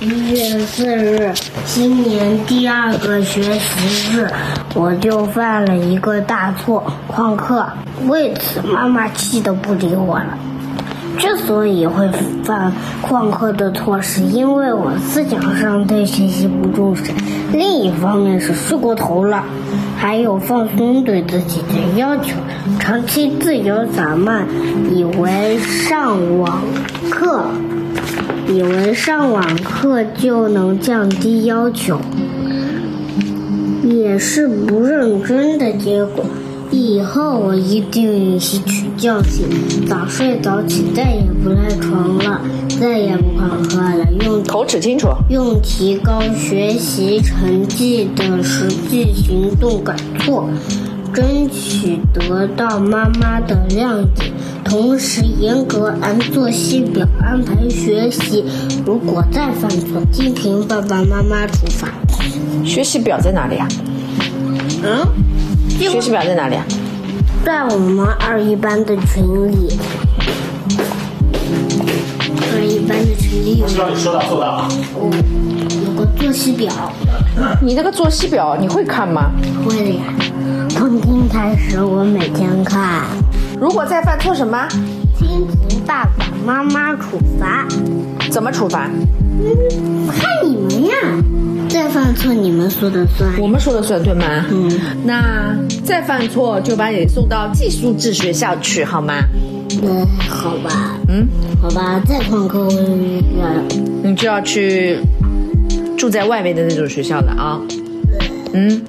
一月四日，新年第二个学习日，我就犯了一个大错，旷课。为此，妈妈气得不理我了。之所以会犯旷课的错，是因为我思想上对学习不重视，另一方面是睡过头了，还有放松对自己的要求，长期自由散漫，以为上网课。以为上网课就能降低要求，也是不认真的结果。以后我一定吸取教训，早睡早起，再也不赖床了，再也不旷课了，用口齿清楚，用提高学习成绩的实际行动改错。争取得到妈妈的谅解，同时严格按作息表安排学习。如果再犯错，听凭爸爸妈妈处罚。学习表在哪里啊？嗯？学习表在哪里啊？在我们二一班的群里。二一班的群里有。知道你说到做到啊。哦，有个作息表。你那个作息表你会看吗？会的呀。开始，我每天看。如果再犯错什么？听从爸爸妈妈处罚。怎么处罚？嗯，看你们呀。再犯错你们说的算。我们说的算对吗？嗯。那再犯错就把你送到寄宿制学校去，好吗？嗯，好吧。嗯，好吧。再旷课，我你就要去住在外面的那种学校了啊。嗯。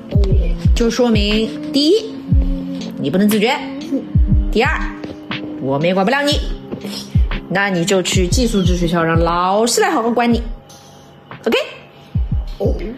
就说明，第一，你不能自觉；第二，我们也管不了你，那你就去寄宿制学校，让老师来好好管你。OK。